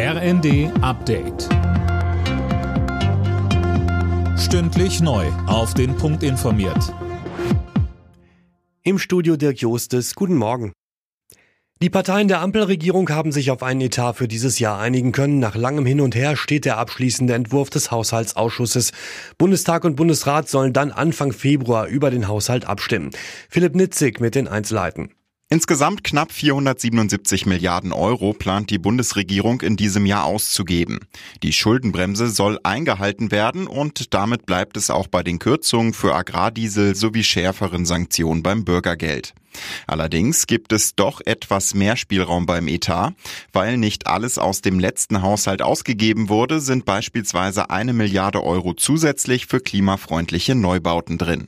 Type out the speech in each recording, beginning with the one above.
RND Update. Stündlich neu. Auf den Punkt informiert. Im Studio Dirk Jostes. Guten Morgen. Die Parteien der Ampelregierung haben sich auf einen Etat für dieses Jahr einigen können. Nach langem Hin und Her steht der abschließende Entwurf des Haushaltsausschusses. Bundestag und Bundesrat sollen dann Anfang Februar über den Haushalt abstimmen. Philipp Nitzig mit den Einzelheiten. Insgesamt knapp 477 Milliarden Euro plant die Bundesregierung in diesem Jahr auszugeben. Die Schuldenbremse soll eingehalten werden und damit bleibt es auch bei den Kürzungen für Agrardiesel sowie schärferen Sanktionen beim Bürgergeld. Allerdings gibt es doch etwas mehr Spielraum beim Etat. Weil nicht alles aus dem letzten Haushalt ausgegeben wurde, sind beispielsweise eine Milliarde Euro zusätzlich für klimafreundliche Neubauten drin.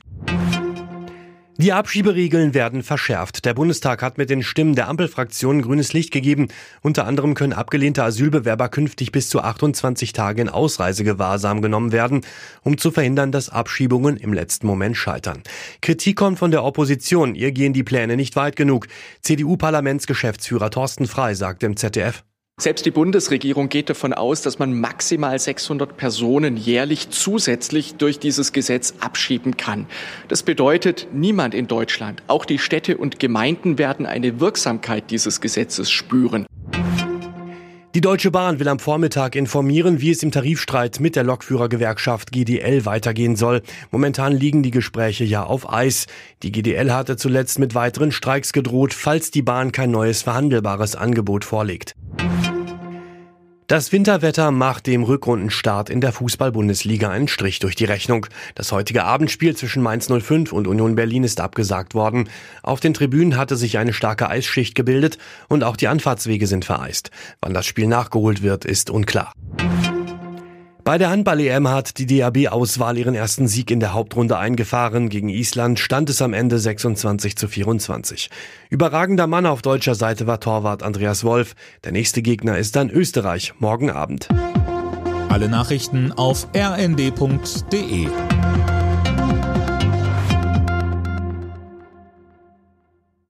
Die Abschieberegeln werden verschärft. Der Bundestag hat mit den Stimmen der Ampelfraktionen grünes Licht gegeben. Unter anderem können abgelehnte Asylbewerber künftig bis zu 28 Tage in Ausreisegewahrsam genommen werden, um zu verhindern, dass Abschiebungen im letzten Moment scheitern. Kritik kommt von der Opposition. Ihr gehen die Pläne nicht weit genug. CDU-Parlamentsgeschäftsführer Thorsten Frei sagt im ZDF. Selbst die Bundesregierung geht davon aus, dass man maximal 600 Personen jährlich zusätzlich durch dieses Gesetz abschieben kann. Das bedeutet, niemand in Deutschland, auch die Städte und Gemeinden werden eine Wirksamkeit dieses Gesetzes spüren. Die Deutsche Bahn will am Vormittag informieren, wie es im Tarifstreit mit der Lokführergewerkschaft GDL weitergehen soll. Momentan liegen die Gespräche ja auf Eis. Die GDL hatte zuletzt mit weiteren Streiks gedroht, falls die Bahn kein neues verhandelbares Angebot vorlegt. Das Winterwetter macht dem Rückrundenstart in der Fußball-Bundesliga einen Strich durch die Rechnung. Das heutige Abendspiel zwischen Mainz 05 und Union Berlin ist abgesagt worden. Auf den Tribünen hatte sich eine starke Eisschicht gebildet und auch die Anfahrtswege sind vereist. Wann das Spiel nachgeholt wird, ist unklar. Bei der Handball-EM hat die DAB-Auswahl ihren ersten Sieg in der Hauptrunde eingefahren. Gegen Island stand es am Ende 26 zu 24. Überragender Mann auf deutscher Seite war Torwart Andreas Wolf. Der nächste Gegner ist dann Österreich morgen Abend. Alle Nachrichten auf rnd.de